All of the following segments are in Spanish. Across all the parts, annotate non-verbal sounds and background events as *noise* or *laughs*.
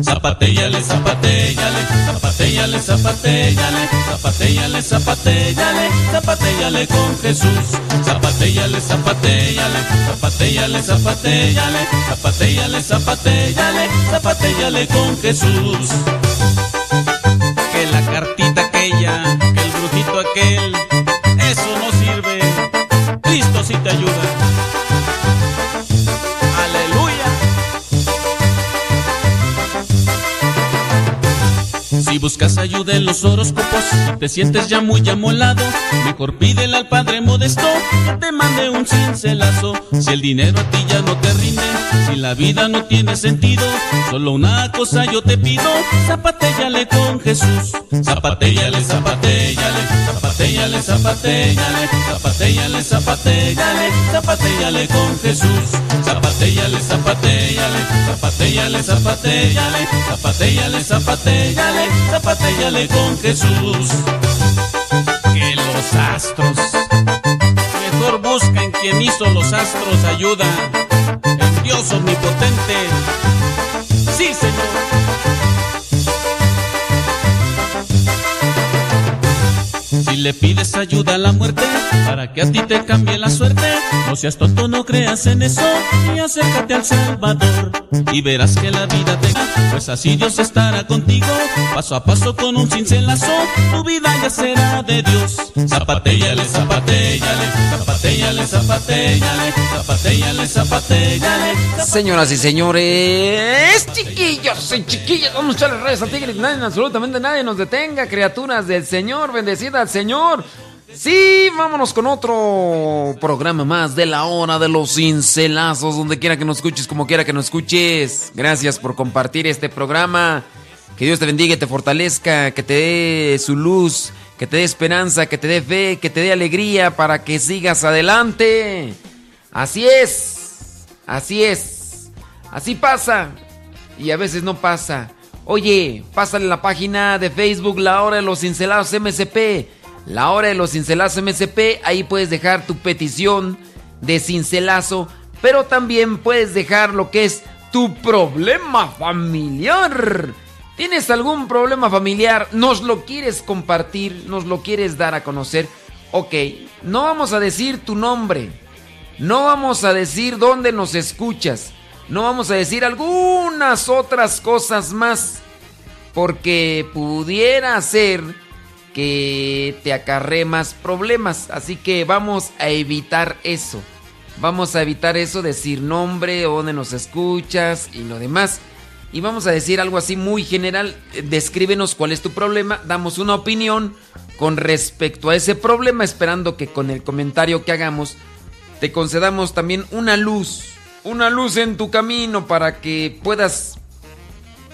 Zapatéale, zapatéale, zapatéale, zapatéale, zapatéale, zapatéale, zapatéale con Jesús. Zapatéale, zapatéale, zapatéale, zapatéale, zapatéale, zapatéale, zapatéale con Jesús. Que la cartita aquella, que el brujito aquel, eso no sirve. Cristo sí te ayuda. Buscas ayuda en los horóscopos, te sientes ya muy amolado, mejor pídele al Padre Modesto que te mande un cincelazo. Si el dinero a ti ya no te rinde, si la vida no tiene sentido, solo una cosa yo te pido, zapatéale con Jesús. Zapatéale, zapatéale, zapatéale, zapatéale, zapatéale, zapatéale, zapatéale con Jesús. Zapatéale, zapatéale, zapatéale, zapatéale, zapatéale, zapatéale, zapatéale con Jesús. Que los astros, mejor busca en quien hizo los astros ayuda, en Dios omnipotente. Sí, Señor. Si le pides ayuda a la muerte para que a ti te cambie la suerte, no seas tonto, no creas en eso y acércate al Salvador y verás que la vida te pues así Dios estará contigo, paso a paso con un cincelazo, tu vida ya será de Dios. Zapatéale, zapatéale, zapatéale, zapatéale, zapatéale, zapatéale. Señoras y señores, chiquillos y chiquillas, vamos a echarle redes al tigre. Nadie, absolutamente nadie nos detenga, criaturas del Señor, bendecida Señor. Sí, vámonos con otro programa más de la hora de los cincelazos, donde quiera que nos escuches, como quiera que nos escuches. Gracias por compartir este programa. Que Dios te bendiga te fortalezca, que te dé su luz, que te dé esperanza, que te dé fe, que te dé alegría para que sigas adelante. Así es, así es, así pasa y a veces no pasa. Oye, pásale la página de Facebook La Hora de los Cincelados MSP. La Hora de los Cincelazos MSP. Ahí puedes dejar tu petición de cincelazo. Pero también puedes dejar lo que es tu problema familiar. ¿Tienes algún problema familiar? ¿Nos lo quieres compartir? ¿Nos lo quieres dar a conocer? Ok, no vamos a decir tu nombre. No vamos a decir dónde nos escuchas. No vamos a decir algunas otras cosas más. Porque pudiera ser que te acarre más problemas. Así que vamos a evitar eso. Vamos a evitar eso, decir nombre, dónde nos escuchas y lo demás. Y vamos a decir algo así muy general. Descríbenos cuál es tu problema. Damos una opinión con respecto a ese problema, esperando que con el comentario que hagamos te concedamos también una luz. Una luz en tu camino para que puedas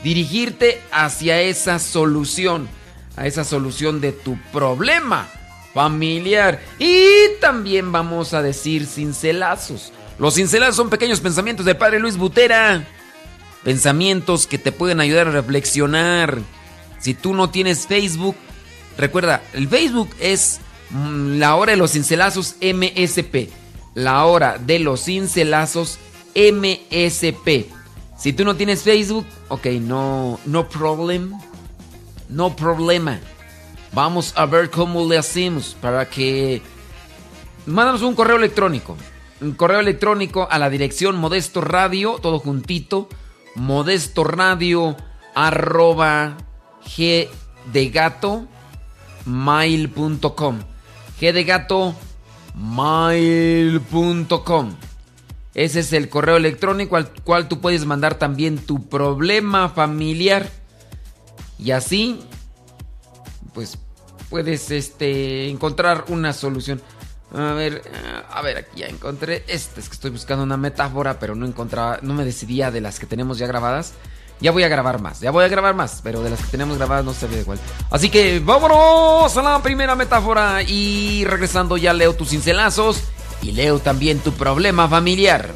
dirigirte hacia esa solución, a esa solución de tu problema familiar. Y también vamos a decir cincelazos. Los cincelazos son pequeños pensamientos del padre Luis Butera. Pensamientos que te pueden ayudar a reflexionar. Si tú no tienes Facebook, recuerda, el Facebook es mm, la hora de los cincelazos MSP. La hora de los cincelazos MSP. Si tú no tienes Facebook, ok, no, no problem. No problema. Vamos a ver cómo le hacemos para que... Mándanos un correo electrónico. Un correo electrónico a la dirección Modesto Radio, todo juntito. Modesto Radio arroba g de gato mail.com. G de gato mail.com. Ese es el correo electrónico al cual tú puedes mandar también tu problema familiar. Y así, pues puedes este, encontrar una solución. A ver, a ver, aquí ya encontré. Este es que estoy buscando una metáfora, pero no encontraba, no me decidía de las que tenemos ya grabadas. Ya voy a grabar más, ya voy a grabar más, pero de las que tenemos grabadas no sabía igual. Así que vámonos a la primera metáfora y regresando ya leo tus cincelazos y leo también tu problema familiar.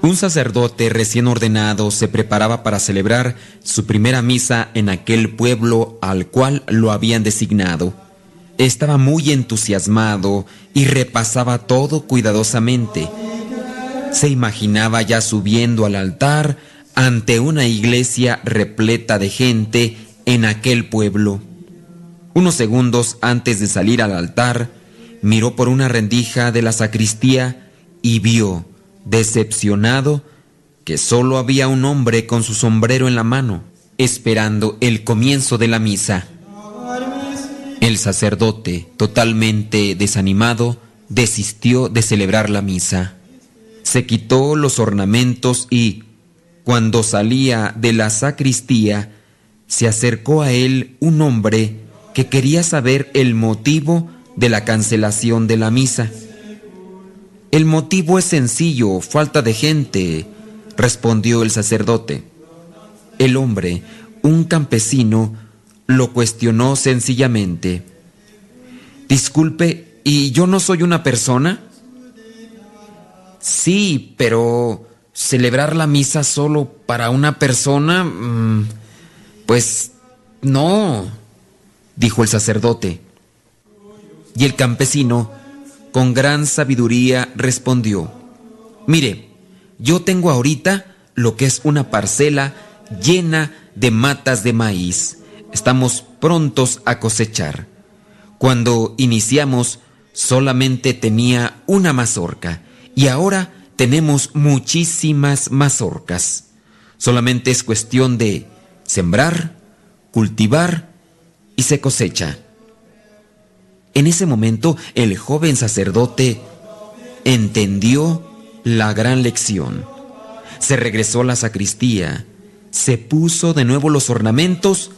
Un sacerdote recién ordenado se preparaba para celebrar su primera misa en aquel pueblo al cual lo habían designado. Estaba muy entusiasmado y repasaba todo cuidadosamente se imaginaba ya subiendo al altar ante una iglesia repleta de gente en aquel pueblo. Unos segundos antes de salir al altar, miró por una rendija de la sacristía y vio, decepcionado, que solo había un hombre con su sombrero en la mano, esperando el comienzo de la misa. El sacerdote, totalmente desanimado, desistió de celebrar la misa. Se quitó los ornamentos y, cuando salía de la sacristía, se acercó a él un hombre que quería saber el motivo de la cancelación de la misa. El motivo es sencillo, falta de gente, respondió el sacerdote. El hombre, un campesino, lo cuestionó sencillamente. Disculpe, ¿y yo no soy una persona? Sí, pero celebrar la misa solo para una persona, mm, pues no, dijo el sacerdote. Y el campesino, con gran sabiduría, respondió, mire, yo tengo ahorita lo que es una parcela llena de matas de maíz. Estamos prontos a cosechar. Cuando iniciamos solamente tenía una mazorca y ahora tenemos muchísimas mazorcas. Solamente es cuestión de sembrar, cultivar y se cosecha. En ese momento el joven sacerdote entendió la gran lección. Se regresó a la sacristía, se puso de nuevo los ornamentos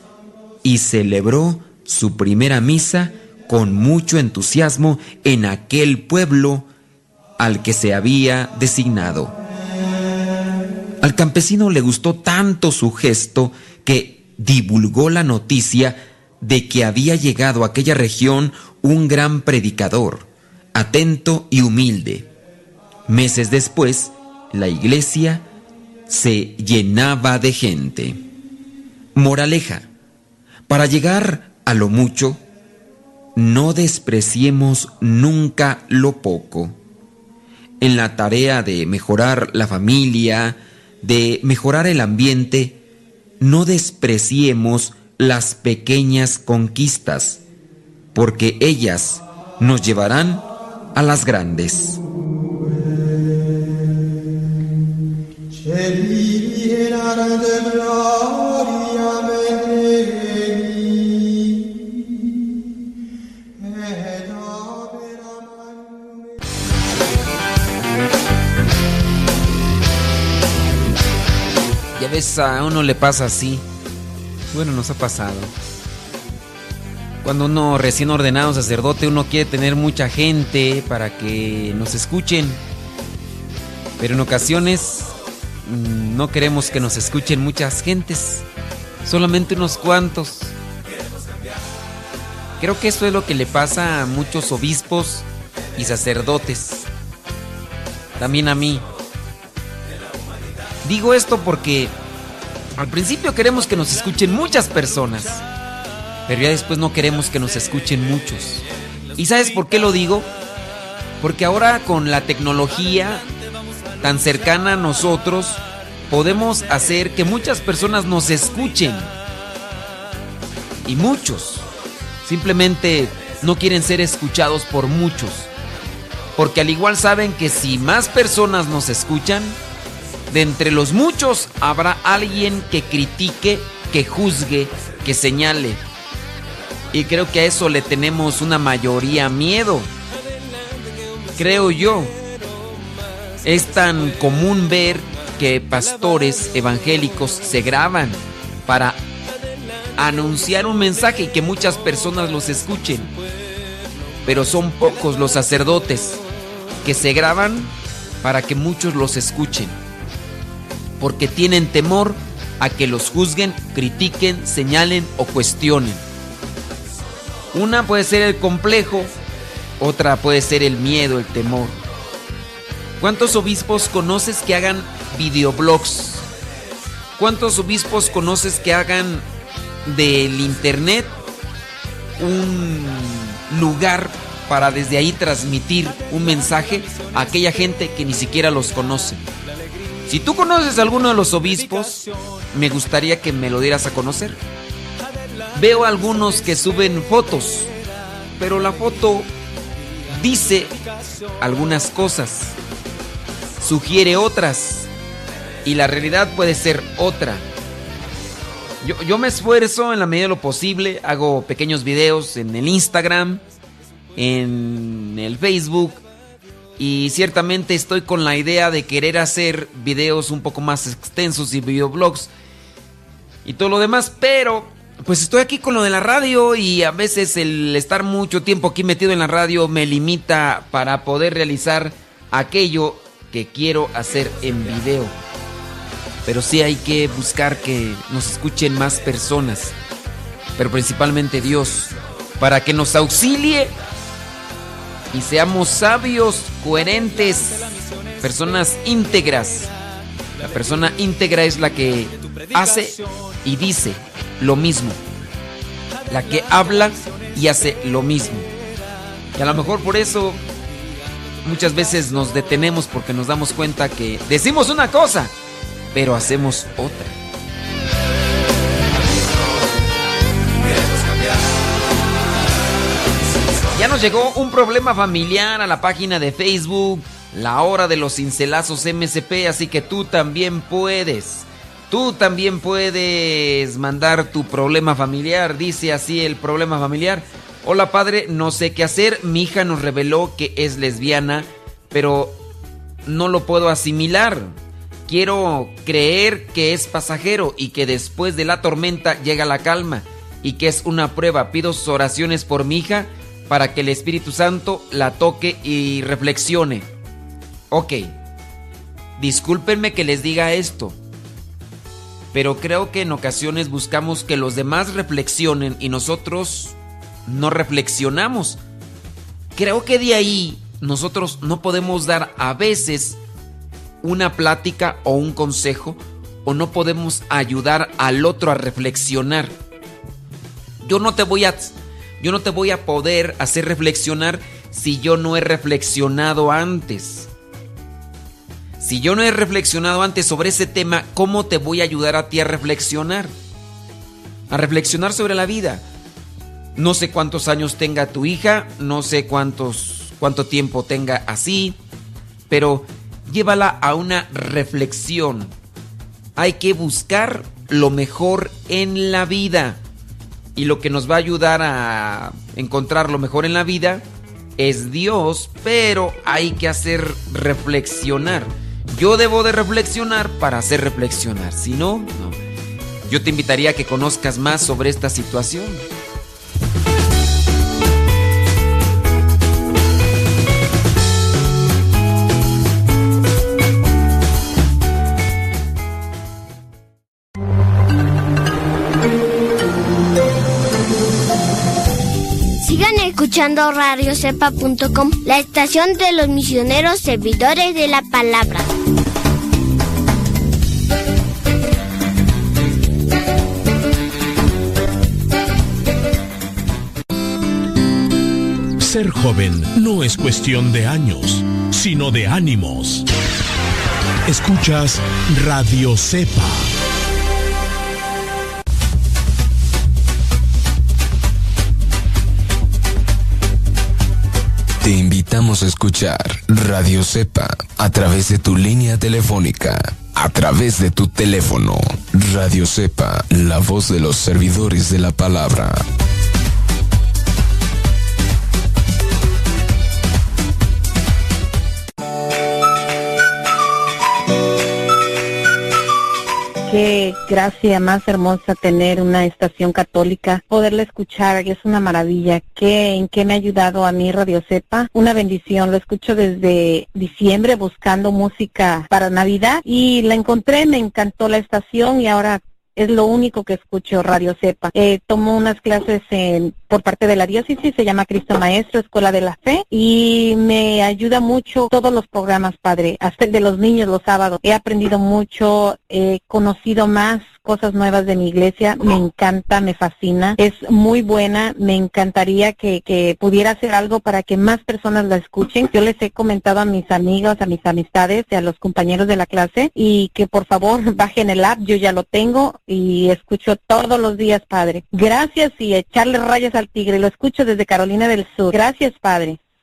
y celebró su primera misa con mucho entusiasmo en aquel pueblo al que se había designado. Al campesino le gustó tanto su gesto que divulgó la noticia de que había llegado a aquella región un gran predicador, atento y humilde. Meses después, la iglesia se llenaba de gente. Moraleja, para llegar a lo mucho, no despreciemos nunca lo poco. En la tarea de mejorar la familia, de mejorar el ambiente, no despreciemos las pequeñas conquistas, porque ellas nos llevarán a las grandes. Ya ves, a uno le pasa así. Bueno, nos ha pasado. Cuando uno recién ordenado sacerdote, uno quiere tener mucha gente para que nos escuchen. Pero en ocasiones mm, no queremos que nos escuchen muchas gentes, solamente unos cuantos. Creo que eso es lo que le pasa a muchos obispos y sacerdotes. También a mí. Digo esto porque al principio queremos que nos escuchen muchas personas, pero ya después no queremos que nos escuchen muchos. ¿Y sabes por qué lo digo? Porque ahora con la tecnología tan cercana a nosotros, podemos hacer que muchas personas nos escuchen. Y muchos simplemente no quieren ser escuchados por muchos. Porque al igual saben que si más personas nos escuchan, de entre los muchos habrá alguien que critique, que juzgue, que señale. Y creo que a eso le tenemos una mayoría miedo. Creo yo. Es tan común ver que pastores evangélicos se graban para anunciar un mensaje y que muchas personas los escuchen. Pero son pocos los sacerdotes que se graban para que muchos los escuchen porque tienen temor a que los juzguen, critiquen, señalen o cuestionen. Una puede ser el complejo, otra puede ser el miedo, el temor. ¿Cuántos obispos conoces que hagan videoblogs? ¿Cuántos obispos conoces que hagan del internet un lugar para desde ahí transmitir un mensaje a aquella gente que ni siquiera los conoce. Si tú conoces a alguno de los obispos, me gustaría que me lo dieras a conocer. Veo algunos que suben fotos, pero la foto dice algunas cosas, sugiere otras, y la realidad puede ser otra. Yo, yo, me esfuerzo en la medida de lo posible, hago pequeños videos en el Instagram, en el Facebook, y ciertamente estoy con la idea de querer hacer videos un poco más extensos y videoblogs y todo lo demás, pero pues estoy aquí con lo de la radio y a veces el estar mucho tiempo aquí metido en la radio me limita para poder realizar aquello que quiero hacer en video. Pero sí hay que buscar que nos escuchen más personas, pero principalmente Dios, para que nos auxilie y seamos sabios, coherentes, personas íntegras. La persona íntegra es la que hace y dice lo mismo. La que habla y hace lo mismo. Y a lo mejor por eso muchas veces nos detenemos porque nos damos cuenta que decimos una cosa, pero hacemos otra. Ya nos llegó un problema familiar a la página de Facebook, la hora de los cincelazos MSP, así que tú también puedes. Tú también puedes mandar tu problema familiar, dice así el problema familiar. Hola padre, no sé qué hacer, mi hija nos reveló que es lesbiana, pero no lo puedo asimilar. Quiero creer que es pasajero y que después de la tormenta llega la calma y que es una prueba. Pido oraciones por mi hija para que el Espíritu Santo la toque y reflexione. Ok, discúlpenme que les diga esto, pero creo que en ocasiones buscamos que los demás reflexionen y nosotros no reflexionamos. Creo que de ahí nosotros no podemos dar a veces una plática o un consejo o no podemos ayudar al otro a reflexionar. Yo no te voy a yo no te voy a poder hacer reflexionar si yo no he reflexionado antes. Si yo no he reflexionado antes sobre ese tema, ¿cómo te voy a ayudar a ti a reflexionar? A reflexionar sobre la vida. No sé cuántos años tenga tu hija, no sé cuántos cuánto tiempo tenga así, pero llévala a una reflexión. Hay que buscar lo mejor en la vida. Y lo que nos va a ayudar a encontrar lo mejor en la vida es Dios, pero hay que hacer reflexionar. Yo debo de reflexionar para hacer reflexionar, si no, no. Yo te invitaría a que conozcas más sobre esta situación. Escuchando radiocepa.com, la estación de los misioneros servidores de la palabra. Ser joven no es cuestión de años, sino de ánimos. Escuchas Radio Cepa. Te invitamos a escuchar Radio Cepa a través de tu línea telefónica, a través de tu teléfono. Radio Cepa, la voz de los servidores de la palabra. Qué gracia más hermosa tener una estación católica, poderla escuchar, es una maravilla. ¿Qué, ¿En qué me ha ayudado a mí Radio Cepa? Una bendición, lo escucho desde diciembre buscando música para Navidad y la encontré, me encantó la estación y ahora es lo único que escucho Radio Cepa. Eh, tomo unas clases en, por parte de la diócesis, se llama Cristo Maestro, Escuela de la Fe, y me ayuda mucho todos los programas, Padre, hasta el de los niños los sábados. He aprendido mucho, he conocido más cosas nuevas de mi iglesia, me encanta, me fascina, es muy buena, me encantaría que, que pudiera hacer algo para que más personas la escuchen. Yo les he comentado a mis amigos, a mis amistades a los compañeros de la clase y que por favor *laughs* bajen el app, yo ya lo tengo y escucho todos los días, Padre. Gracias y echarle rayas al tigre, lo escucho desde Carolina del Sur. Gracias, Padre.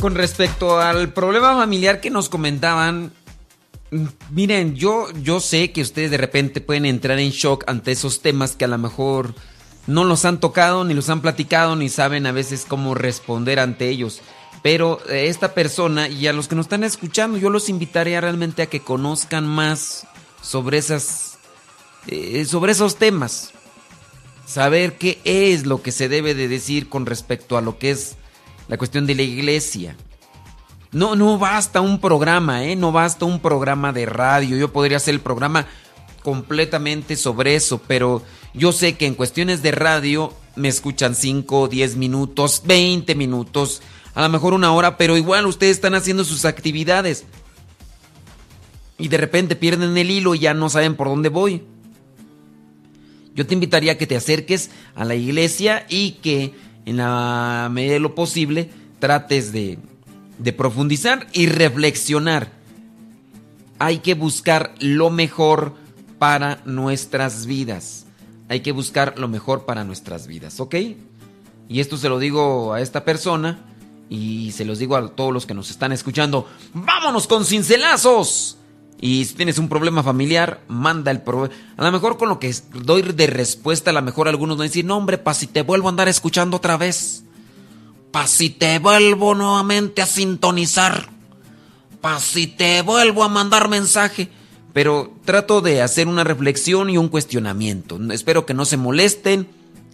Con respecto al problema familiar que nos comentaban, miren, yo, yo sé que ustedes de repente pueden entrar en shock ante esos temas que a lo mejor no los han tocado, ni los han platicado, ni saben a veces cómo responder ante ellos. Pero eh, esta persona y a los que nos están escuchando, yo los invitaría realmente a que conozcan más sobre esas, eh, sobre esos temas. Saber qué es lo que se debe de decir con respecto a lo que es la cuestión de la iglesia. No, no basta un programa, ¿eh? No basta un programa de radio. Yo podría hacer el programa completamente sobre eso, pero yo sé que en cuestiones de radio me escuchan 5, 10 minutos, 20 minutos, a lo mejor una hora, pero igual ustedes están haciendo sus actividades. Y de repente pierden el hilo y ya no saben por dónde voy. Yo te invitaría a que te acerques a la iglesia y que en la medida de lo posible, trates de, de profundizar y reflexionar. Hay que buscar lo mejor para nuestras vidas. Hay que buscar lo mejor para nuestras vidas, ¿ok? Y esto se lo digo a esta persona y se los digo a todos los que nos están escuchando. ¡Vámonos con cincelazos! Y si tienes un problema familiar, manda el problema. A lo mejor con lo que doy de respuesta, a lo mejor algunos van a decir, no hombre, pa' si te vuelvo a andar escuchando otra vez. Pa' si te vuelvo nuevamente a sintonizar. Pa' si te vuelvo a mandar mensaje. Pero trato de hacer una reflexión y un cuestionamiento. Espero que no se molesten.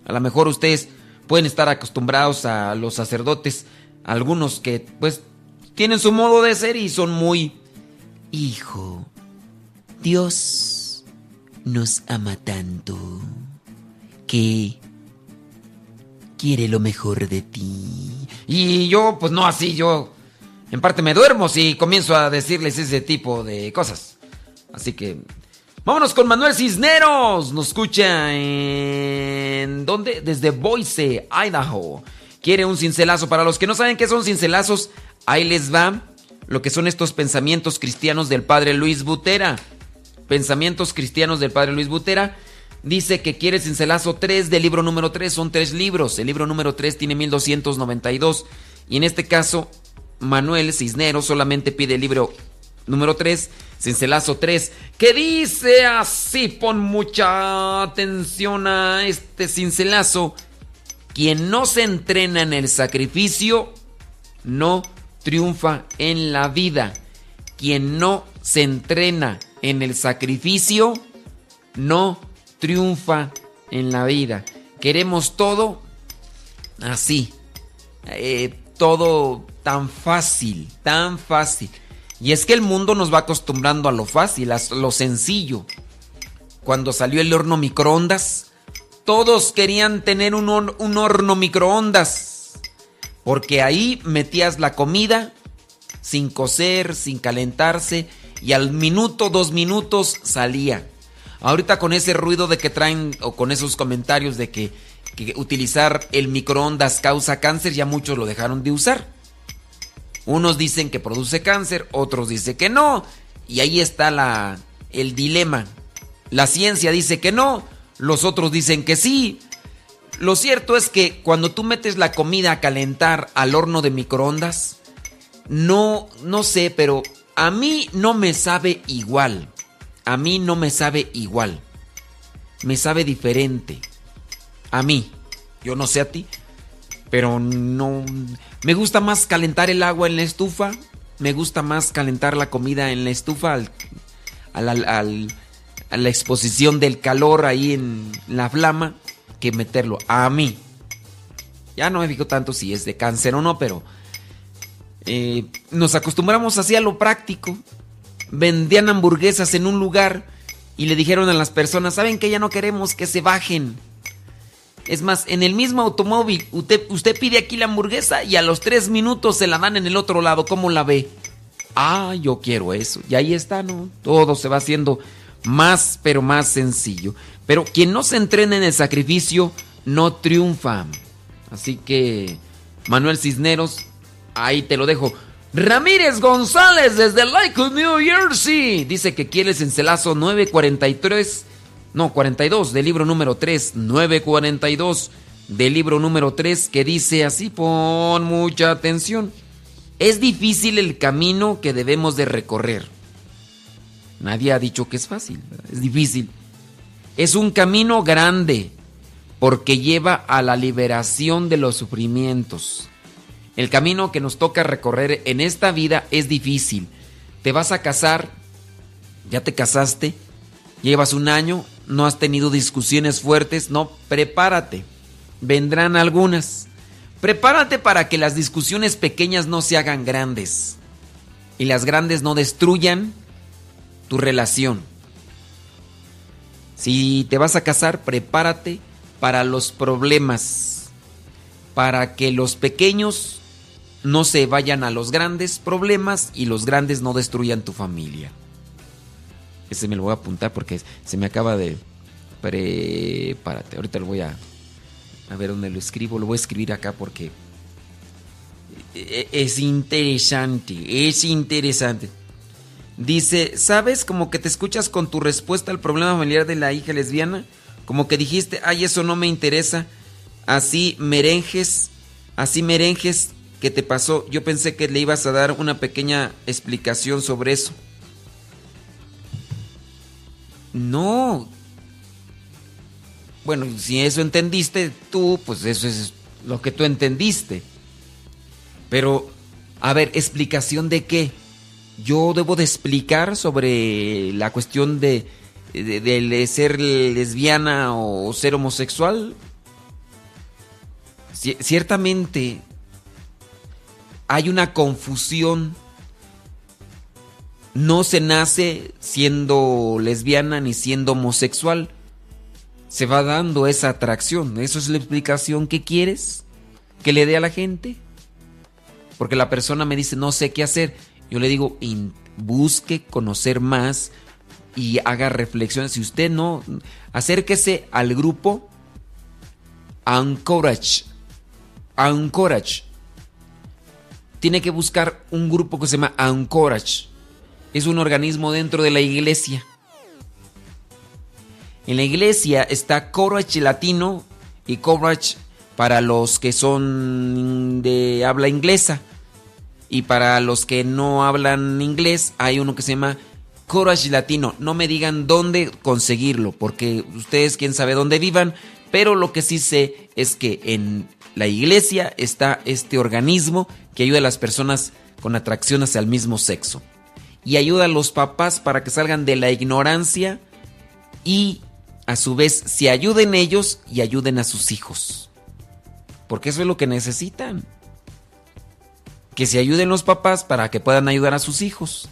A lo mejor ustedes pueden estar acostumbrados a los sacerdotes. Algunos que pues tienen su modo de ser y son muy Hijo, Dios nos ama tanto que quiere lo mejor de ti. Y yo, pues no así, yo en parte me duermo si comienzo a decirles ese tipo de cosas. Así que vámonos con Manuel Cisneros. Nos escucha en... ¿Dónde? Desde Boise, Idaho. Quiere un cincelazo. Para los que no saben qué son cincelazos, ahí les va lo que son estos pensamientos cristianos del padre Luis Butera. Pensamientos cristianos del padre Luis Butera. Dice que quiere cincelazo 3 del libro número 3. Son tres libros. El libro número 3 tiene 1292. Y en este caso, Manuel Cisneros solamente pide el libro número 3, cincelazo 3, que dice así, pon mucha atención a este cincelazo. Quien no se entrena en el sacrificio, no triunfa en la vida. Quien no se entrena en el sacrificio, no triunfa en la vida. Queremos todo así, eh, todo tan fácil, tan fácil. Y es que el mundo nos va acostumbrando a lo fácil, a lo sencillo. Cuando salió el horno microondas, todos querían tener un, un horno microondas porque ahí metías la comida sin cocer, sin calentarse, y al minuto, dos minutos salía. Ahorita con ese ruido de que traen, o con esos comentarios de que, utilizar el microondas causa cáncer, ya muchos lo dejaron de usar. Unos dicen que produce cáncer, otros dicen que no. Y ahí está la, el dilema. La ciencia dice que no, los otros dicen que sí. Lo cierto es que cuando tú metes la comida a calentar al horno de microondas, no, no sé, pero a mí no me sabe igual. a mí no me sabe igual. Me sabe diferente. A mí. Yo no sé a ti. Pero no... Me gusta más calentar el agua en la estufa. Me gusta más calentar la comida en la estufa al, a la exposición del calor ahí en la flama meterlo. A mí. Ya no me fijo tanto si es de cáncer o no, pero eh, nos acostumbramos así a lo práctico. Vendían hamburguesas en un lugar y le dijeron a las personas, ¿saben que ya no queremos que se bajen? Es más, en el mismo automóvil, usted, usted pide aquí la hamburguesa y a los tres minutos se la dan en el otro lado. ¿Cómo la ve? Ah, yo quiero eso. Y ahí está, ¿no? Todo se va haciendo más, pero más sencillo. Pero quien no se entrena en el sacrificio no triunfa. Así que, Manuel Cisneros, ahí te lo dejo. Ramírez González desde Lakewood, New Jersey. Dice que quieres en Celazo 943, no, 42 del libro número 3, 942 del libro número 3, que dice así, pon mucha atención. Es difícil el camino que debemos de recorrer. Nadie ha dicho que es fácil, es difícil. Es un camino grande porque lleva a la liberación de los sufrimientos. El camino que nos toca recorrer en esta vida es difícil. Te vas a casar, ya te casaste, llevas un año, no has tenido discusiones fuertes, no, prepárate. Vendrán algunas. Prepárate para que las discusiones pequeñas no se hagan grandes y las grandes no destruyan tu relación. Si te vas a casar, prepárate para los problemas, para que los pequeños no se vayan a los grandes problemas y los grandes no destruyan tu familia. Ese me lo voy a apuntar porque se me acaba de... Prepárate, ahorita lo voy a... A ver dónde lo escribo, lo voy a escribir acá porque... E-, es interesante, es interesante. Dice, ¿sabes como que te escuchas con tu respuesta al problema familiar de la hija lesbiana? Como que dijiste, ay, eso no me interesa. Así merenjes, así merenjes que te pasó. Yo pensé que le ibas a dar una pequeña explicación sobre eso. No. Bueno, si eso entendiste tú, pues eso es lo que tú entendiste. Pero, a ver, ¿explicación de qué? Yo debo de explicar sobre la cuestión de, de, ser lesbiana o ser homosexual. ciertamente hay una confusión. No se nace siendo lesbiana ni siendo homosexual. Se va dando esa atracción. ¿Eso es la explicación que quieres que le dé a la gente? Porque la persona me dice, no sé qué hacer yo le digo, busque conocer más y haga reflexiones. Si usted no, acérquese al grupo Anchorage. Anchorage. Tiene que buscar un grupo que se llama Anchorage. Es un organismo dentro de la iglesia. En la iglesia está Courage latino y Courage para los que son de habla inglesa. Y para los que no hablan inglés, hay uno que se llama Courage Latino. No me digan dónde conseguirlo, porque ustedes quién sabe dónde vivan, pero lo que sí sé es que en la iglesia está este organismo que ayuda a las personas con atracción hacia el mismo sexo. Y ayuda a los papás para que salgan de la ignorancia y a su vez se ayuden ellos y ayuden a sus hijos. Porque eso es lo que necesitan que se ayuden los papás para que puedan ayudar a sus hijos.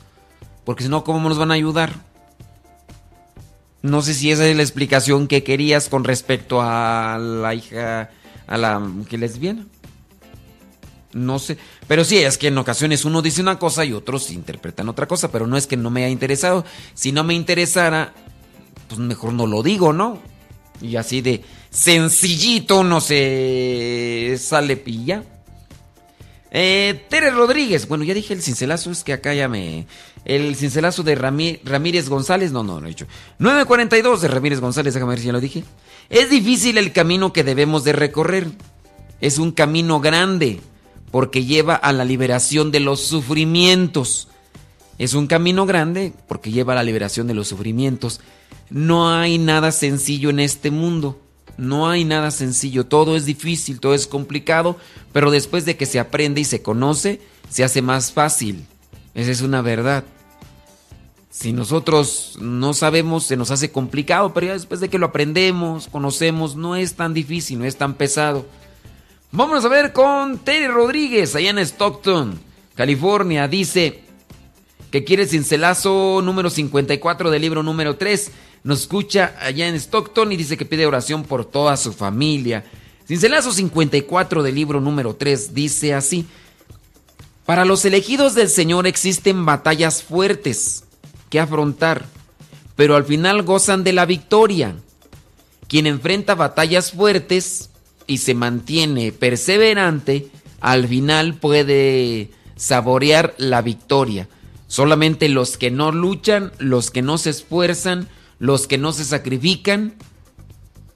Porque si no, ¿cómo nos van a ayudar? No sé si esa es la explicación que querías con respecto a la hija, a la que lesbiana. No sé. Pero sí, es que en ocasiones uno dice una cosa y otros interpretan otra cosa, pero no es que no me haya interesado. Si no me interesara, pues mejor no lo digo, ¿no? Y así de sencillito no se sale pilla. Eh, Tere Rodríguez. Bueno, ya dije el cincelazo, es que acá ya me. El cincelazo de Ramírez González. No, no, lo he dicho. 942 de Ramírez González, déjame ver si ya lo dije. Es difícil el camino que debemos de recorrer. Es un camino grande porque lleva a la liberación de los sufrimientos. Es un camino grande porque lleva a la liberación de los sufrimientos. No hay nada sencillo en este mundo. No hay nada sencillo. Todo es difícil, todo es complicado, pero después de que se aprende y se conoce, se hace más fácil. Esa es una verdad. Si nosotros no sabemos, se nos hace complicado, pero ya después de que lo aprendemos, conocemos, no es tan difícil, no es tan pesado. Vamos a ver con Terry Rodríguez, allá en Stockton, California. Dice que quiere cincelazo número 54 del libro número 3. Nos escucha allá en Stockton y dice que pide oración por toda su familia. Cincelazo 54 del libro número 3 dice así. Para los elegidos del Señor existen batallas fuertes que afrontar, pero al final gozan de la victoria. Quien enfrenta batallas fuertes y se mantiene perseverante, al final puede saborear la victoria. Solamente los que no luchan, los que no se esfuerzan, los que no se sacrifican,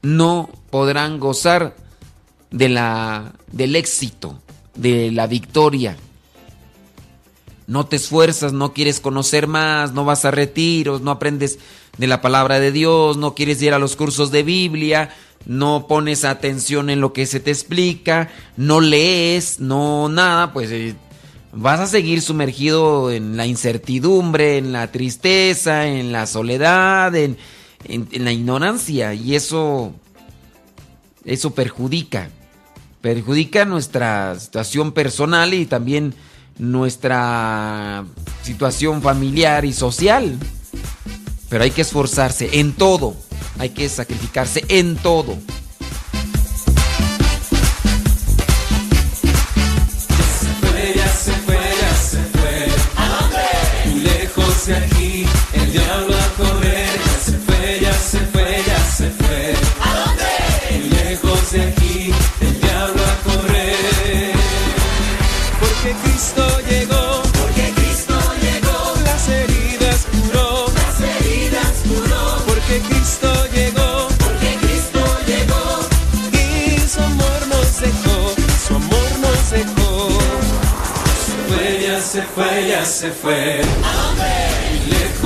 no podrán gozar de la, del éxito, de la victoria. No te esfuerzas, no quieres conocer más, no vas a retiros, no aprendes de la palabra de Dios, no quieres ir a los cursos de Biblia, no pones atención en lo que se te explica, no lees, no nada, pues eh, vas a seguir sumergido en la incertidumbre, en la tristeza, en la soledad, en, en la ignorancia y eso, eso perjudica, perjudica nuestra situación personal y también nuestra situación familiar y social. Pero hay que esforzarse en todo, hay que sacrificarse en todo. Se fue, ya se fue. ¿A dónde?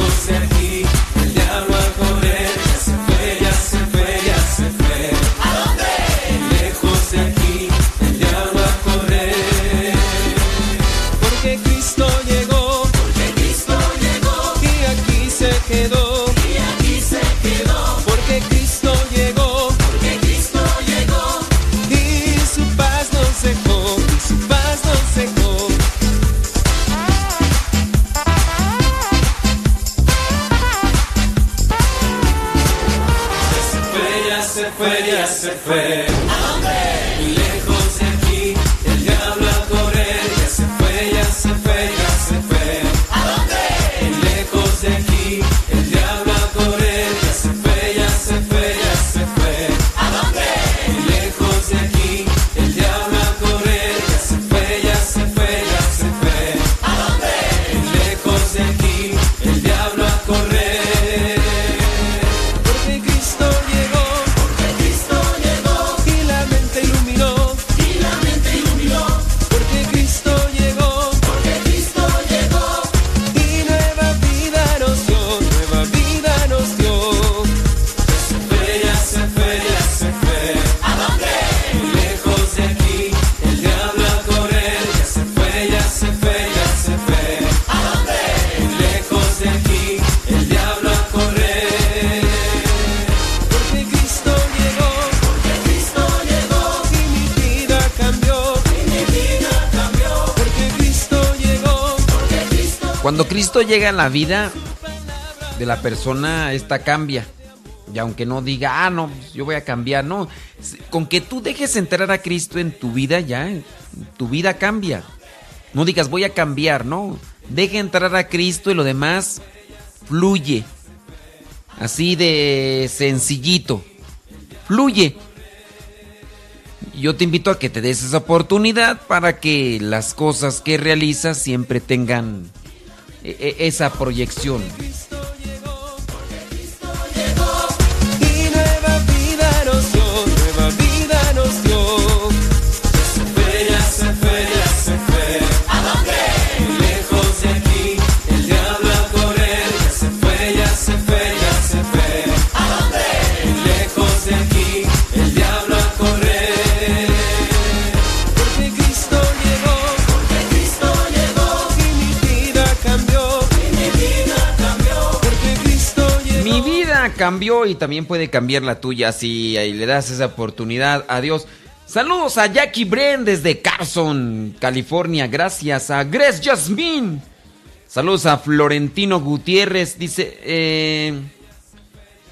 Llega la vida de la persona, esta cambia. Y aunque no diga, ah, no, yo voy a cambiar, no. Con que tú dejes entrar a Cristo en tu vida, ya, tu vida cambia. No digas, voy a cambiar, no. Deja entrar a Cristo y lo demás fluye. Así de sencillito. Fluye. Yo te invito a que te des esa oportunidad para que las cosas que realizas siempre tengan esa proyección. Cambió y también puede cambiar la tuya si le das esa oportunidad. Adiós. Saludos a Jackie Bren desde Carson, California. Gracias a Grace Jasmine. Saludos a Florentino Gutiérrez. Dice... Eh,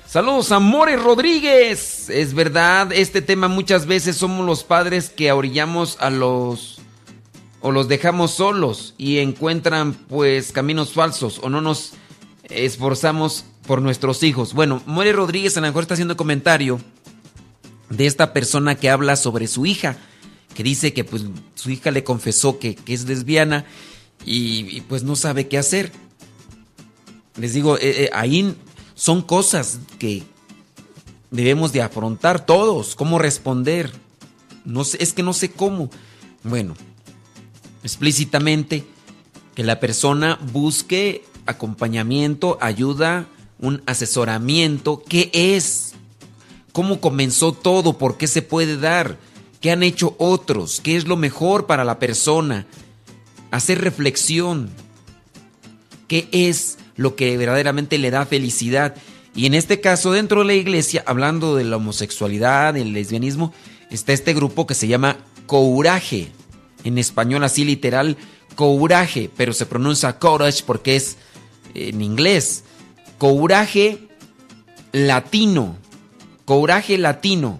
saludos a More Rodríguez. Es verdad, este tema muchas veces somos los padres que orillamos a los... o los dejamos solos y encuentran pues caminos falsos o no nos esforzamos por nuestros hijos. Bueno, More Rodríguez a lo mejor está haciendo comentario de esta persona que habla sobre su hija, que dice que pues su hija le confesó que, es lesbiana y, pues no sabe qué hacer. Les digo, eh, eh, ahí son cosas que debemos de afrontar todos, cómo responder. No sé, es que no sé cómo. Bueno, explícitamente que la persona busque acompañamiento, ayuda, un asesoramiento. ¿Qué es? ¿Cómo comenzó todo? ¿Por qué se puede dar? ¿Qué han hecho otros? ¿Qué es lo mejor para la persona? Hacer reflexión. ¿Qué es lo que verdaderamente le da felicidad? Y en este caso, dentro de la iglesia, hablando de la homosexualidad, del lesbianismo, está este grupo que se llama Couraje. En español así literal, Couraje, pero se pronuncia courage porque es en inglés. Couraje latino. Couraje latino.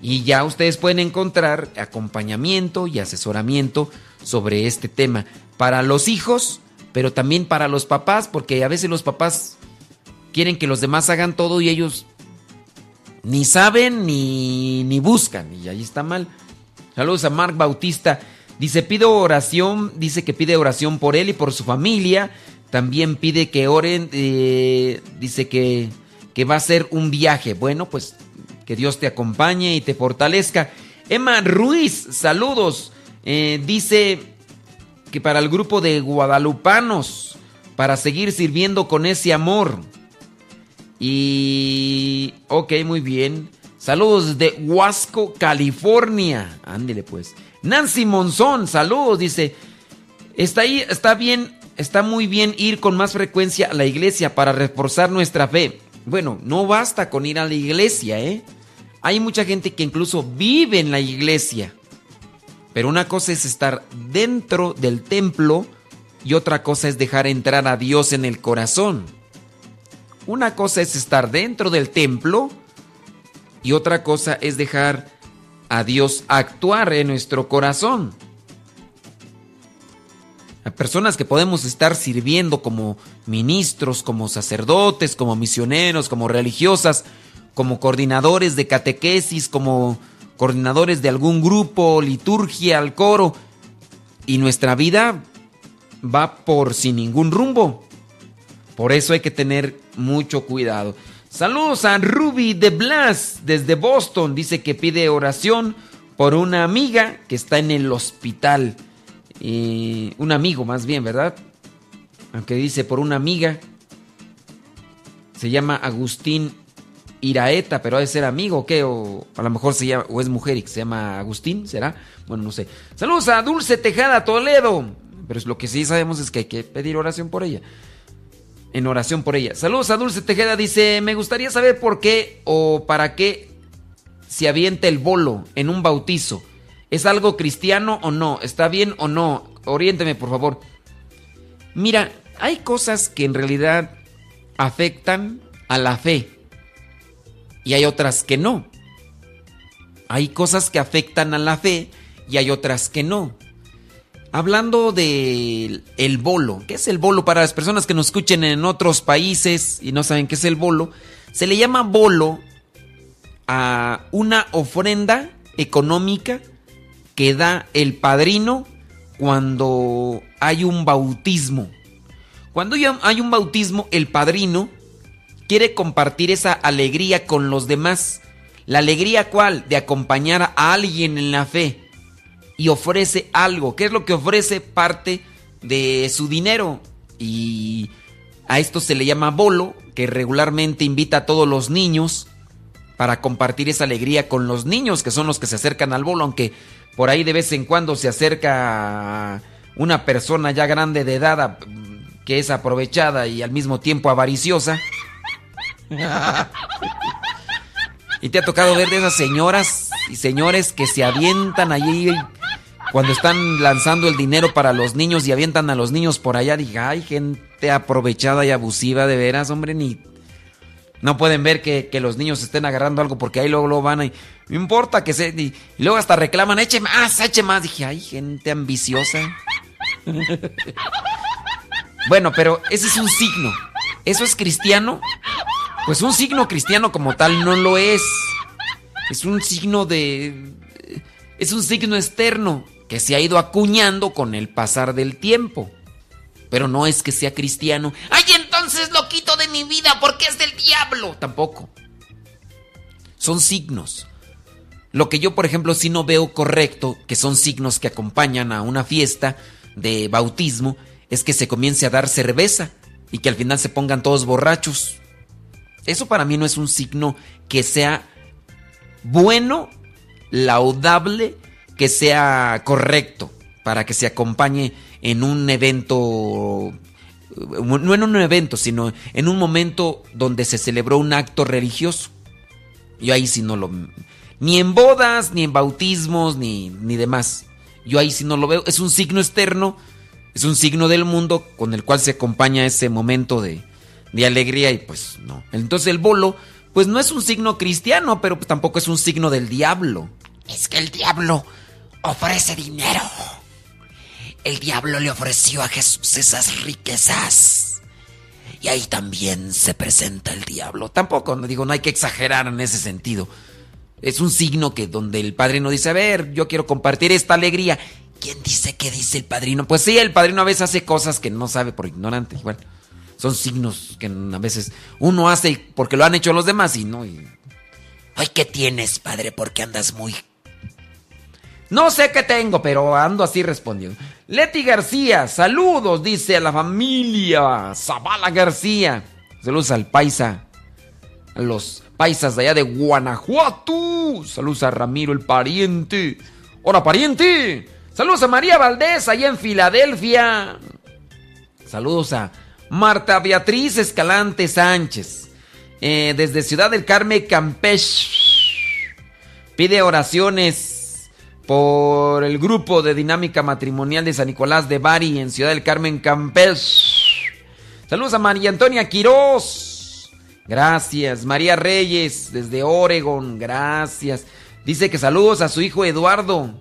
Y ya ustedes pueden encontrar acompañamiento y asesoramiento sobre este tema para los hijos, pero también para los papás, porque a veces los papás quieren que los demás hagan todo y ellos ni saben ni, ni buscan, y ahí está mal. Saludos a Mark Bautista. Dice, pido oración, dice que pide oración por él y por su familia. También pide que oren, eh, dice que, que va a ser un viaje. Bueno, pues que Dios te acompañe y te fortalezca. Emma Ruiz, saludos. Eh, dice que para el grupo de guadalupanos, para seguir sirviendo con ese amor. Y... Ok, muy bien. Saludos de Huasco, California. Ándele pues. Nancy Monzón, saludos, dice. Está ahí, está bien, está muy bien ir con más frecuencia a la iglesia para reforzar nuestra fe. Bueno, no basta con ir a la iglesia, ¿eh? Hay mucha gente que incluso vive en la iglesia. Pero una cosa es estar dentro del templo y otra cosa es dejar entrar a Dios en el corazón. Una cosa es estar dentro del templo y otra cosa es dejar a Dios actuar en nuestro corazón. A personas que podemos estar sirviendo como ministros, como sacerdotes, como misioneros, como religiosas, como coordinadores de catequesis, como coordinadores de algún grupo, liturgia, al coro, y nuestra vida va por sin ningún rumbo. Por eso hay que tener mucho cuidado. Saludos a Ruby de Blas desde Boston. Dice que pide oración por una amiga que está en el hospital. Un amigo más bien, ¿verdad? Aunque dice por una amiga. Se llama Agustín Iraeta, pero ha de ser amigo o qué, o a lo mejor se llama, o es mujer y se llama Agustín, ¿será? Bueno, no sé. Saludos a Dulce Tejada Toledo. Pero lo que sí sabemos es que hay que pedir oración por ella. En oración por ella. Saludos a Dulce Tejeda, dice, me gustaría saber por qué o para qué se avienta el bolo en un bautizo. ¿Es algo cristiano o no? ¿Está bien o no? Oriénteme, por favor. Mira, hay cosas que en realidad afectan a la fe y hay otras que no. Hay cosas que afectan a la fe y hay otras que no. Hablando del el bolo, ¿qué es el bolo para las personas que nos escuchen en otros países y no saben qué es el bolo? Se le llama bolo a una ofrenda económica que da el padrino cuando hay un bautismo. Cuando hay un bautismo, el padrino quiere compartir esa alegría con los demás. ¿La alegría cuál? De acompañar a alguien en la fe. Y ofrece algo. ¿Qué es lo que ofrece? Parte de su dinero. Y a esto se le llama bolo, que regularmente invita a todos los niños para compartir esa alegría con los niños, que son los que se acercan al bolo, aunque por ahí de vez en cuando se acerca una persona ya grande de edad que es aprovechada y al mismo tiempo avariciosa. y te ha tocado ver de esas señoras y señores que se avientan allí cuando están lanzando el dinero para los niños y avientan a los niños por allá. Dije, ay, gente aprovechada y abusiva de veras, hombre, ni... No pueden ver que, que los niños estén agarrando algo porque ahí luego lo van y... No importa que se... Y, luego hasta reclaman, eche más, eche más. Dije, ay, gente ambiciosa. *laughs* bueno, pero ese es un signo. ¿Eso es cristiano? Pues un signo cristiano como tal no lo es. Es un signo de... Es un signo externo que se ha ido acuñando con el pasar del tiempo. Pero no es que sea cristiano. ¡Ay, entonces lo quito de mi vida porque es del diablo! Tampoco. Son signos. Lo que yo, por ejemplo, sí no veo correcto, que son signos que acompañan a una fiesta de bautismo, es que se comience a dar cerveza y que al final se pongan todos borrachos. Eso para mí no es un signo que sea bueno, laudable, que sea correcto para que se acompañe en un evento, no en un evento, sino en un momento donde se celebró un acto religioso. Yo ahí sí no lo... Ni en bodas, ni en bautismos, ni, ni demás. Yo ahí sí no lo veo. Es un signo externo, es un signo del mundo con el cual se acompaña ese momento de, de alegría y pues no. Entonces el bolo, pues no es un signo cristiano, pero tampoco es un signo del diablo. Es que el diablo ofrece dinero. El diablo le ofreció a Jesús esas riquezas. Y ahí también se presenta el diablo. Tampoco, digo, no hay que exagerar en ese sentido. Es un signo que donde el padrino dice, a ver, yo quiero compartir esta alegría. ¿Quién dice qué dice el padrino? Pues sí, el padrino a veces hace cosas que no sabe por ignorante. Igual, son signos que a veces uno hace porque lo han hecho los demás y no. Ay, ¿qué tienes, padre? Porque andas muy no sé qué tengo, pero ando así respondiendo. Leti García, saludos, dice a la familia Zavala García. Saludos al paisa, a los paisas de allá de Guanajuato. Saludos a Ramiro el pariente. Hola, pariente. Saludos a María Valdés, allá en Filadelfia. Saludos a Marta Beatriz Escalante Sánchez, eh, desde Ciudad del Carmen, Campeche. Pide oraciones por el grupo de dinámica matrimonial de San Nicolás de Bari en Ciudad del Carmen, Campeche. Saludos a María Antonia Quirós. Gracias. María Reyes desde Oregon. Gracias. Dice que saludos a su hijo Eduardo.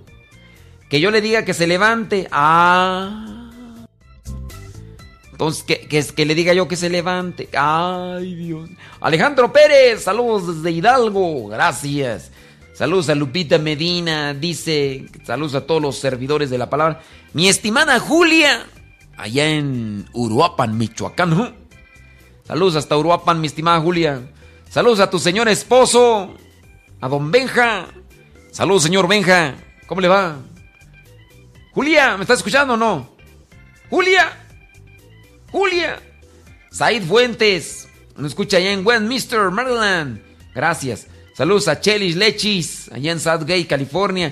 Que yo le diga que se levante. Ah. Entonces, que, que, que, le diga yo que se levante. Ay, Dios. Alejandro Pérez, saludos desde Hidalgo. Gracias. Saludos a Lupita Medina, dice, saludos a todos los servidores de la palabra. Mi estimada Julia, allá en Uruapan, Michoacán. Saludos hasta Uruapan, mi estimada Julia. Saludos a tu señor esposo, a don Benja. Saludos, señor Benja. ¿Cómo le va? Julia, ¿me está escuchando o no? Julia. Julia. Said Fuentes. Nos escucha allá en Westminster, Maryland. Gracias. Saludos a Chelis Lechis, allá en Southgate, California.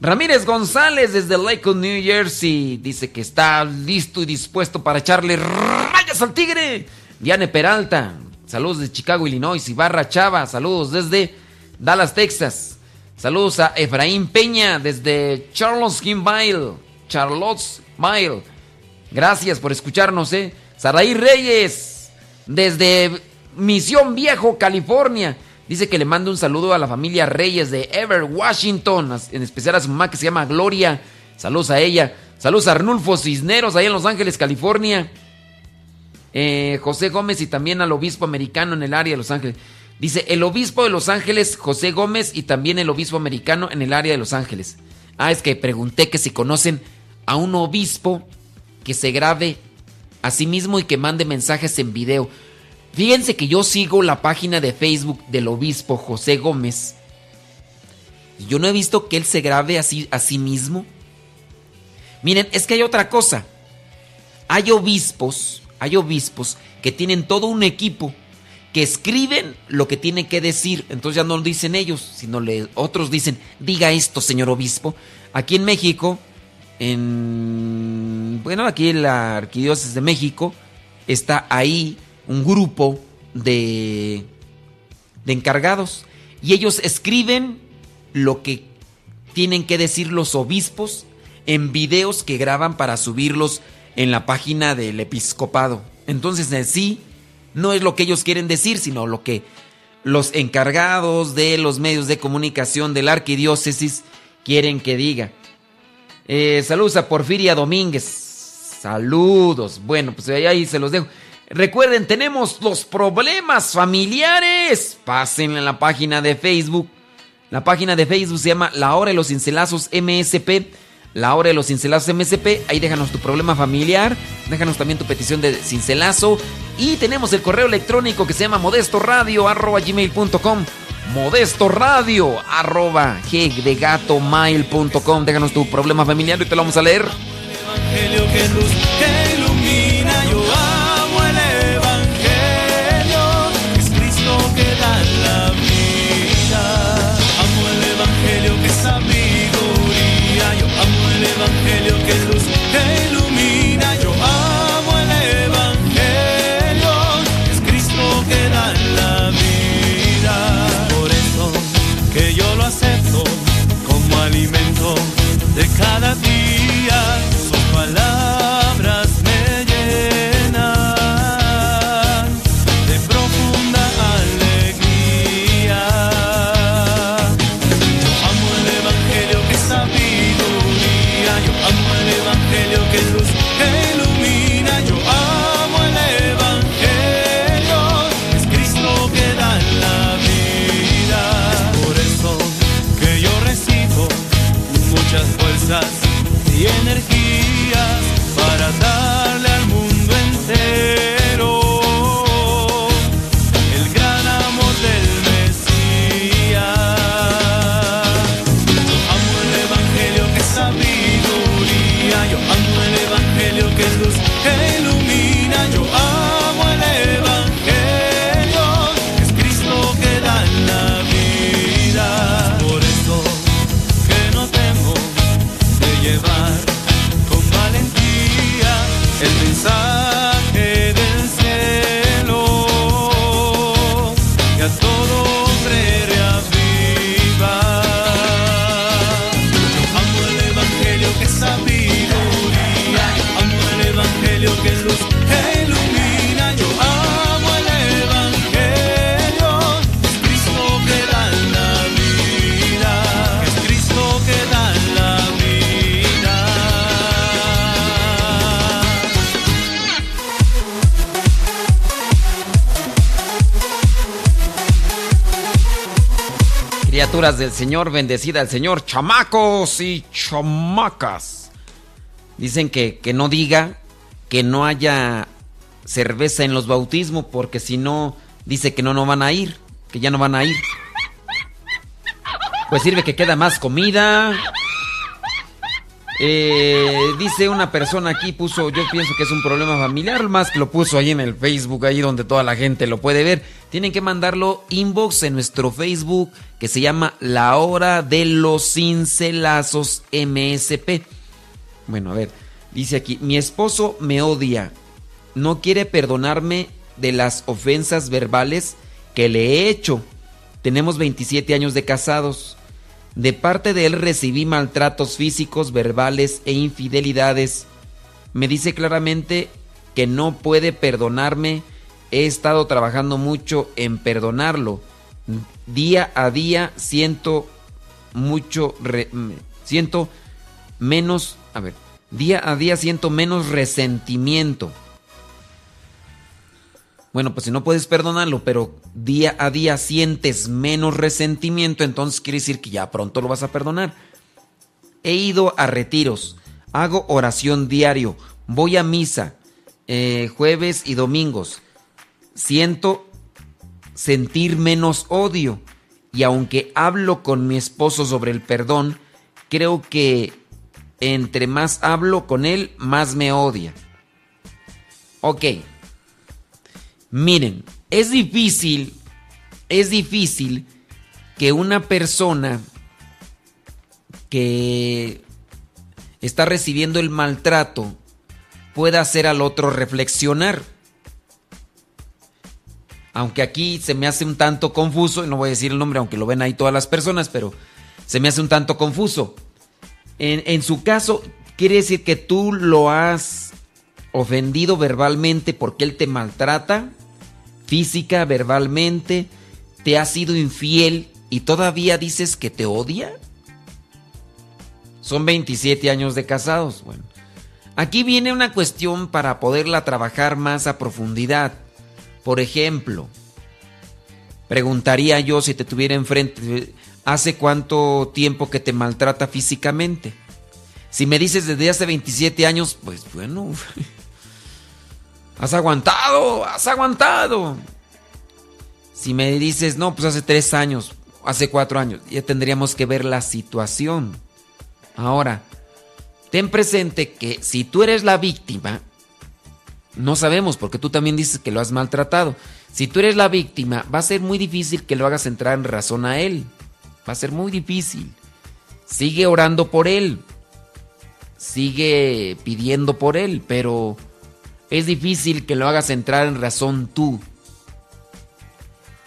Ramírez González desde Lakewood, New Jersey, dice que está listo y dispuesto para echarle rayas al tigre. Diane Peralta, saludos de Chicago, Illinois. Ibarra Chava, saludos desde Dallas, Texas. Saludos a Efraín Peña desde Charlottesville, Charlottesville. Gracias por escucharnos, eh. Saraí Reyes desde Misión Viejo, California. Dice que le manda un saludo a la familia Reyes de Ever, Washington, en especial a su mamá que se llama Gloria. Saludos a ella. Saludos a Arnulfo Cisneros, ahí en Los Ángeles, California. Eh, José Gómez y también al obispo americano en el área de Los Ángeles. Dice el obispo de Los Ángeles, José Gómez, y también el obispo americano en el área de Los Ángeles. Ah, es que pregunté que si conocen a un obispo que se grabe a sí mismo y que mande mensajes en video. Fíjense que yo sigo la página de Facebook del obispo José Gómez. Y yo no he visto que él se grabe así a sí mismo. Miren, es que hay otra cosa. Hay obispos, hay obispos que tienen todo un equipo que escriben lo que tienen que decir. Entonces ya no lo dicen ellos, sino otros dicen, diga esto, señor obispo. Aquí en México, en, bueno, aquí en la Arquidiócesis de México, está ahí un grupo de, encargados. Y ellos escriben lo que tienen que decir los obispos en videos que graban para subirlos en la página del episcopado. Entonces, en sí, no es lo que ellos quieren decir, sino lo que los encargados de los medios de comunicación de la arquidiócesis quieren que diga. Eh, saludos a Porfiria Domínguez. Saludos. Bueno, pues ahí se los dejo. Recuerden, tenemos los problemas familiares. Pasen en la página de Facebook. La página de Facebook se llama La Hora de los Cincelazos MSP. La Hora de los Cincelazos MSP. Ahí déjanos tu problema familiar. Déjanos también tu petición de cincelazo. Y tenemos el correo electrónico que se llama modestoradio.gmail.com modestoradio arroba gmail.com Déjanos tu problema familiar y te lo vamos a leer. Evangelio que luz muchas Del Señor, bendecida al Señor, chamacos y chamacas. Dicen que, que no diga que no haya cerveza en los bautismos, porque si no, dice que no, no van a ir, que ya no van a ir. Pues sirve que queda más comida. Eh, dice una persona aquí, puso, yo pienso que es un problema familiar, más que lo puso ahí en el Facebook, ahí donde toda la gente lo puede ver. Tienen que mandarlo inbox en nuestro Facebook que se llama La Hora de los Cincelazos MSP. Bueno, a ver, dice aquí, mi esposo me odia, no quiere perdonarme de las ofensas verbales que le he hecho. Tenemos 27 años de casados. De parte de él recibí maltratos físicos, verbales e infidelidades. Me dice claramente que no puede perdonarme. He estado trabajando mucho en perdonarlo. Día a día siento mucho... mm, siento menos... A ver. Día a día siento menos resentimiento. Bueno, pues si no puedes perdonarlo, pero día a día sientes menos resentimiento, entonces quiere decir que ya pronto lo vas a perdonar. He ido a retiros, hago oración diario, voy a misa, eh, jueves y domingos. Siento sentir menos odio y aunque hablo con mi esposo sobre el perdón, creo que entre más hablo con él, más me odia. Ok. Miren, es difícil, es difícil que una persona que está recibiendo el maltrato pueda hacer al otro reflexionar. Aunque aquí se me hace un tanto confuso, y no voy a decir el nombre aunque lo ven ahí todas las personas, pero se me hace un tanto confuso. En, en su caso, quiere decir que tú lo has ofendido verbalmente porque él te maltrata, física, verbalmente, te ha sido infiel y todavía dices que te odia. Son 27 años de casados. Bueno, aquí viene una cuestión para poderla trabajar más a profundidad. Por ejemplo, preguntaría yo si te tuviera enfrente, ¿hace cuánto tiempo que te maltrata físicamente? Si me dices desde hace 27 años, pues bueno, *laughs* has aguantado, has aguantado. Si me dices, no, pues hace 3 años, hace 4 años, ya tendríamos que ver la situación. Ahora, ten presente que si tú eres la víctima, no sabemos porque tú también dices que lo has maltratado. Si tú eres la víctima, va a ser muy difícil que lo hagas entrar en razón a él. Va a ser muy difícil. Sigue orando por él. Sigue pidiendo por él, pero es difícil que lo hagas entrar en razón tú.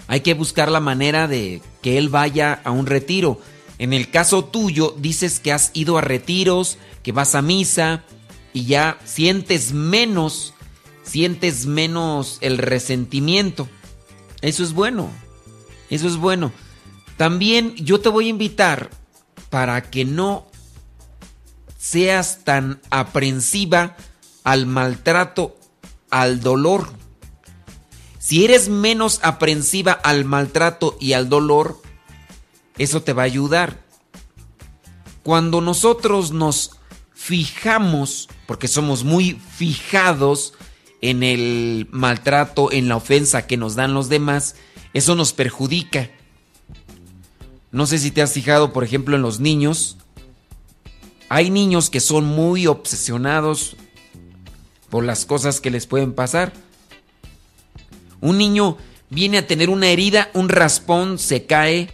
Hay que buscar la manera de que él vaya a un retiro. En el caso tuyo, dices que has ido a retiros, que vas a misa y ya sientes menos, sientes menos el resentimiento. Eso es bueno, eso es bueno. También yo te voy a invitar para que no seas tan aprensiva al maltrato, al dolor. Si eres menos aprensiva al maltrato y al dolor, eso te va a ayudar. Cuando nosotros nos fijamos, porque somos muy fijados en el maltrato, en la ofensa que nos dan los demás, eso nos perjudica. No sé si te has fijado, por ejemplo, en los niños. Hay niños que son muy obsesionados por las cosas que les pueden pasar. Un niño viene a tener una herida, un raspón, se cae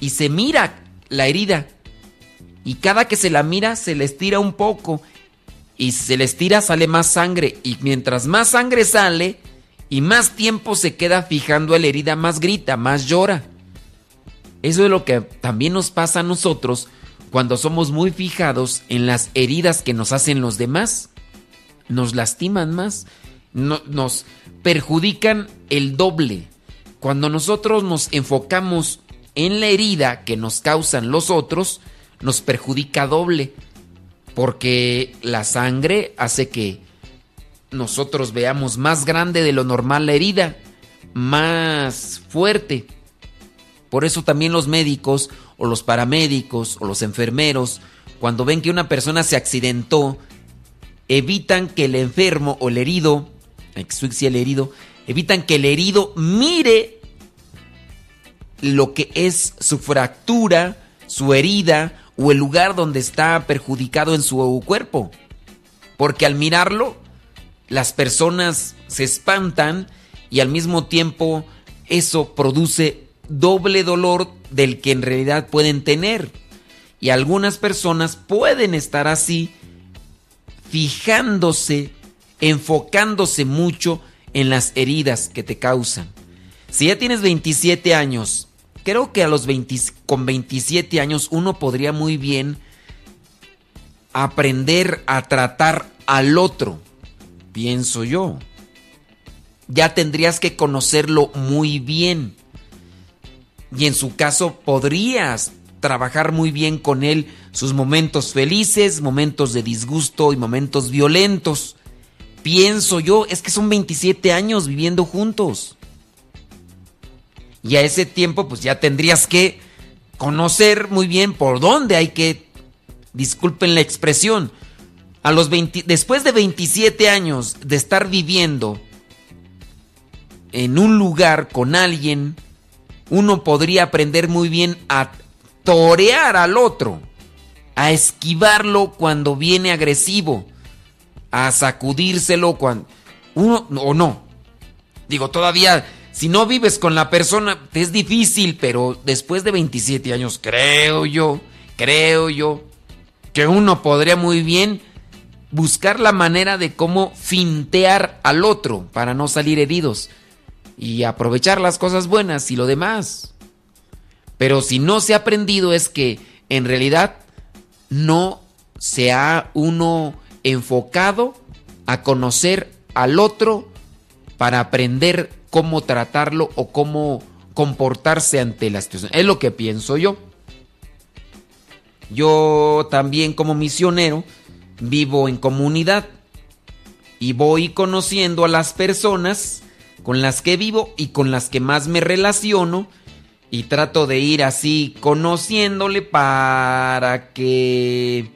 y se mira la herida. Y cada que se la mira se le estira un poco. Y se le estira sale más sangre. Y mientras más sangre sale y más tiempo se queda fijando la herida, más grita, más llora. Eso es lo que también nos pasa a nosotros cuando somos muy fijados en las heridas que nos hacen los demás. Nos lastiman más, nos perjudican el doble. Cuando nosotros nos enfocamos en la herida que nos causan los otros, nos perjudica doble. Porque la sangre hace que nosotros veamos más grande de lo normal la herida, más fuerte. Por eso también los médicos o los paramédicos o los enfermeros, cuando ven que una persona se accidentó, evitan que el enfermo o el herido, el herido, evitan que el herido mire lo que es su fractura, su herida o el lugar donde está perjudicado en su cuerpo. Porque al mirarlo, las personas se espantan y al mismo tiempo eso produce doble dolor del que en realidad pueden tener. Y algunas personas pueden estar así, fijándose, enfocándose mucho en las heridas que te causan. Si ya tienes 27 años, creo que a los 20, con 27 años uno podría muy bien aprender a tratar al otro, pienso yo. Ya tendrías que conocerlo muy bien. Y en su caso podrías trabajar muy bien con él sus momentos felices, momentos de disgusto y momentos violentos. Pienso yo, es que son 27 años viviendo juntos. Y a ese tiempo pues ya tendrías que conocer muy bien por dónde hay que, disculpen la expresión, a los 20, después de 27 años de estar viviendo en un lugar con alguien, uno podría aprender muy bien a torear al otro, a esquivarlo cuando viene agresivo, a sacudírselo cuando uno o no. Digo, todavía si no vives con la persona, es difícil, pero después de 27 años, creo yo, creo yo, que uno podría muy bien buscar la manera de cómo fintear al otro para no salir heridos. y aprovechar las cosas buenas y lo demás. Pero si no se ha aprendido es que en realidad no se ha uno enfocado a conocer al otro para aprender cómo tratarlo o cómo comportarse ante la situación. Es lo que pienso yo. Yo también como misionero vivo en comunidad y voy conociendo a las personas con las que vivo y con las que más me relaciono y trato de ir así conociéndole para que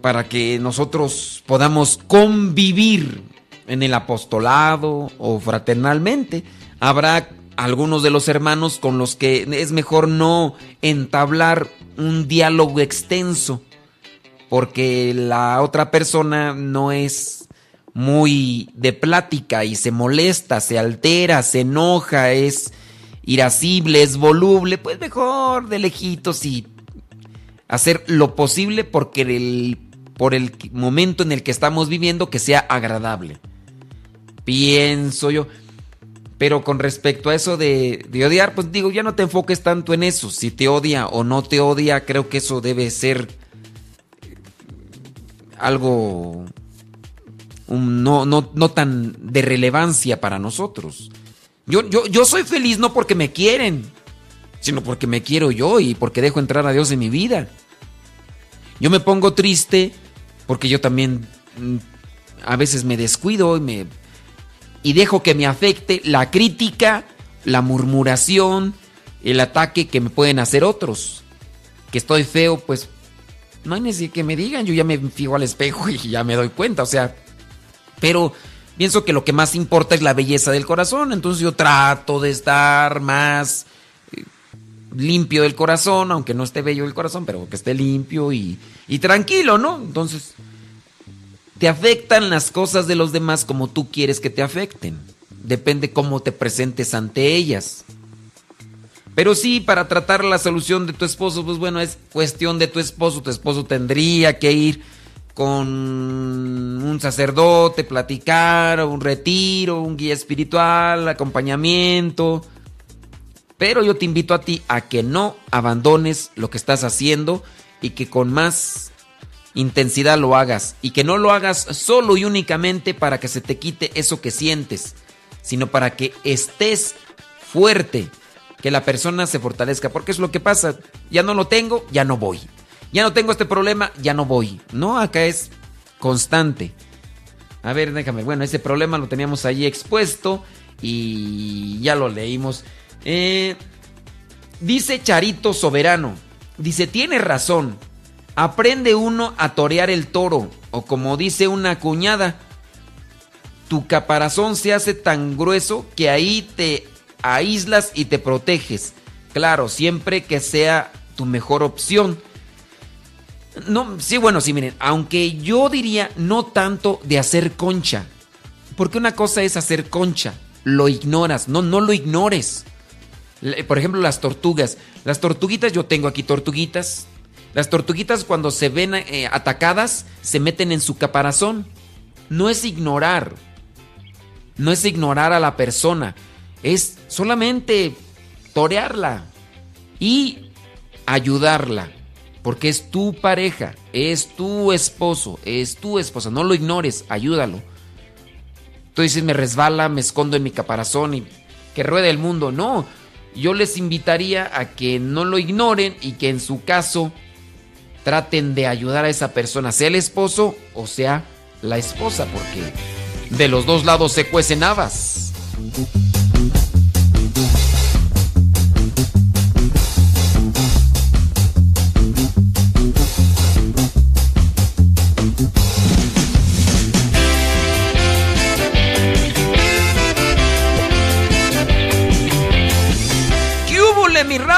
para que nosotros podamos convivir en el apostolado o fraternalmente. Habrá algunos de los hermanos con los que es mejor no entablar un diálogo extenso porque la otra persona no es muy de plática y se molesta, se altera, se enoja, es irascible, es voluble, pues mejor de lejitos y hacer lo posible porque el, por el momento en el que estamos viviendo que sea agradable. Pienso yo. Pero con respecto a eso de, de, odiar, pues digo, ya no te enfoques tanto en eso. Si te odia o no te odia, creo que eso debe ser algo no, no, no tan de relevancia para nosotros. Yo, yo, yo soy feliz no porque me quieren, sino porque me quiero yo y porque dejo entrar a Dios en mi vida. Yo me pongo triste porque yo también mm, a veces me descuido y, me, y dejo que me afecte la crítica, la murmuración, el ataque que me pueden hacer otros. Que estoy feo, pues no hay necesidad que me digan, yo ya me fijo al espejo *laughs* y ya me doy cuenta, o sea, pero pienso que lo que más importa es la belleza del corazón, entonces yo trato de estar más eh, limpio del corazón, aunque no esté bello el corazón, pero que esté limpio y, y tranquilo, ¿no? Entonces, te afectan las cosas de los demás como tú quieres que te afecten, depende cómo te presentes ante ellas. Pero sí, para tratar la solución de tu esposo, pues bueno, es cuestión de tu esposo. Tu esposo tendría que ir con un sacerdote, platicar, un retiro, un guía espiritual, acompañamiento. Pero yo te invito a ti a que no abandones lo que estás haciendo y que con más intensidad lo hagas. Y que no lo hagas solo y únicamente para que se te quite eso que sientes, sino para que estés fuerte que la persona se fortalezca, porque es lo que pasa, ya no lo tengo, ya no voy. Ya no tengo este problema, ya no voy. No, acá es constante. A ver, déjame, bueno, ese problema lo teníamos ahí expuesto y ya lo leímos. Eh, dice Charito Soberano, dice, tiene razón, aprende uno a torear el toro, o como dice una cuñada, tu caparazón se hace tan grueso que ahí te aíslas y te proteges. Claro, siempre que sea tu mejor opción. No, sí, bueno, sí, miren, aunque yo diría no tanto de hacer concha. Porque una cosa es hacer concha, lo ignoras, no, no lo ignores. Por ejemplo, las tortugas. Las tortuguitas, yo tengo aquí tortuguitas. Las tortuguitas cuando se ven eh, atacadas, se meten en su caparazón. No es ignorar. No es ignorar a la persona es solamente torearla y ayudarla. Porque es tu pareja, es tu esposo, es tu esposa. No lo ignores, ayúdalo. Tú dices, me resbala, me escondo en mi caparazón y que ruede el mundo. No, yo les invitaría a que no lo ignoren y que en su caso traten de ayudar a esa persona, sea el esposo o sea la esposa, porque de los dos lados se cuecen habas.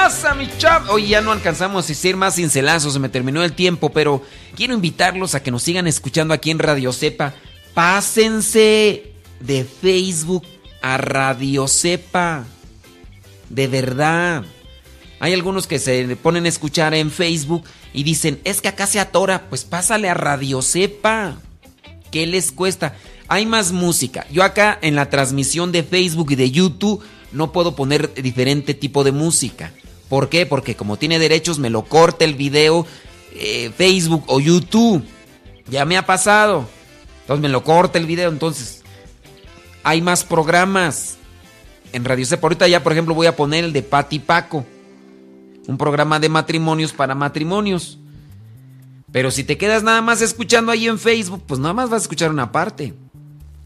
Raza, mi. Hoy ya no alcanzamos a decir más cincelazos, se me terminó el tiempo, pero quiero invitarlos a que nos sigan escuchando aquí en Radio Cepa. Pásense de Facebook a Radio Cepa. De verdad. Hay algunos que se ponen a escuchar en Facebook y dicen, es que acá se atora, pues pásale a Radio Cepa. ¿Qué les cuesta? hay más música. Yo acá en la transmisión de Facebook y de YouTube no puedo poner diferente tipo de música. ¿Por qué? Porque como tiene derechos me lo corta el video eh, Facebook o YouTube. Ya me ha pasado. Entonces me lo corta el video. Entonces hay más programas en Radio Cepa. Ahorita ya, por ejemplo, voy a poner el de Pati Paco. Un programa de matrimonios para matrimonios. Pero si te quedas nada más escuchando ahí en Facebook, pues nada más vas a escuchar una parte.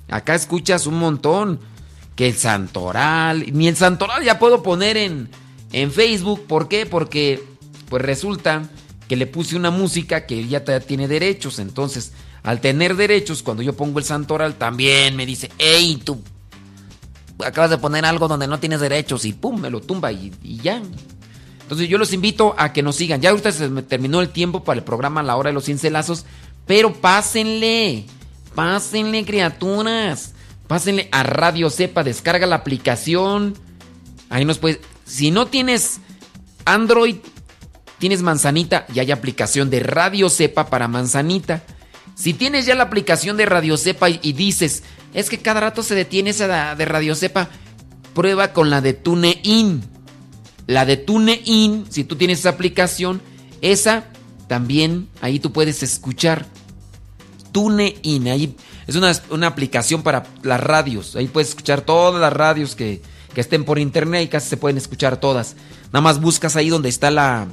Acá escuchas un montón. Que el santoral. Ni el santoral ya puedo poner en, en Facebook. ¿Por qué? Porque pues resulta que le puse una música que ya tiene derechos. Entonces, al tener derechos, cuando yo pongo el santoral, también me dice, hey, tú acabas de poner algo donde no tienes derechos y pum, me lo tumba y, ya. Entonces yo los invito a que nos sigan. Ya ahorita se me terminó el tiempo para el programa La Hora de los Cincelazos, pero pásenle, pásenle criaturas, pásenle a Radio Cepa, descarga la aplicación. Ahí nos puedes, si no tienes Android, tienes Manzanita y hay aplicación de Radio Cepa para Manzanita. Si tienes ya la aplicación de Radio Cepa y, dices, es que cada rato se detiene esa de Radio Cepa, prueba con la de TuneIn. La de TuneIn, si tú tienes esa aplicación, esa también ahí tú puedes escuchar. TuneIn, ahí es una, una aplicación para las radios. Ahí puedes escuchar todas las radios que, que estén por internet y casi se pueden escuchar todas. Nada más buscas ahí donde está la,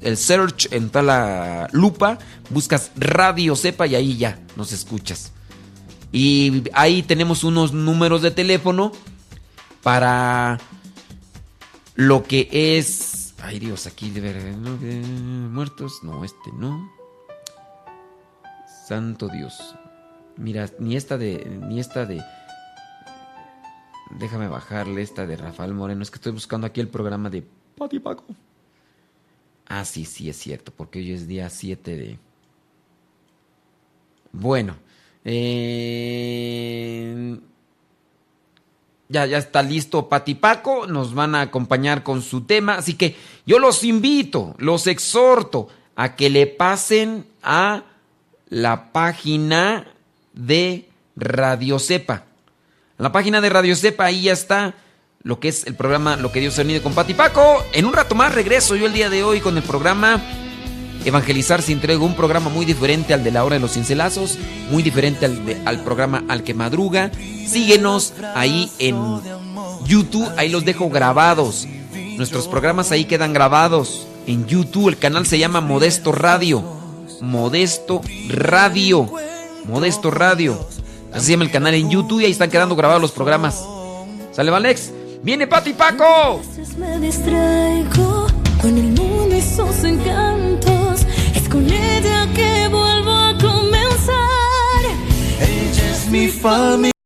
el search, entra la lupa, buscas Radio Cepa y ahí ya nos escuchas. Y ahí tenemos unos números de teléfono para lo que es. Ay Dios, aquí de ver. Muertos. No, este no. Santo Dios. Mira, ni esta de. Ni esta de. Déjame bajarle esta de Rafael Moreno. Es que estoy buscando aquí el programa de Pati Paco. Ah, sí, sí, es cierto, porque hoy es día 7 de... Bueno, eh... ya, ya está listo Pati Paco, nos van a acompañar con su tema, así que yo los invito, los exhorto a que le pasen a la página de Radio Cepa. La página de Radio Cepa, ahí ya está lo que es el programa Lo que Dios ha unido con Pati Paco. En un rato más regreso yo el día de hoy con el programa Evangelizar sin entrego, un programa muy diferente al de la hora de los cincelazos, muy diferente al, de- al programa Al que madruga. Síguenos ahí en YouTube, ahí los dejo grabados. Nuestros programas ahí quedan grabados en YouTube. El canal se llama Modesto Radio. Modesto Radio. Modesto Radio. Así se llama el canal en YouTube y ahí están quedando grabados los programas. ¿Sale, Alex? ¡Viene Pati Paco! me distraigo con el mundo y sus encantos. Es con ella que vuelvo a comenzar. Ella es mi familia.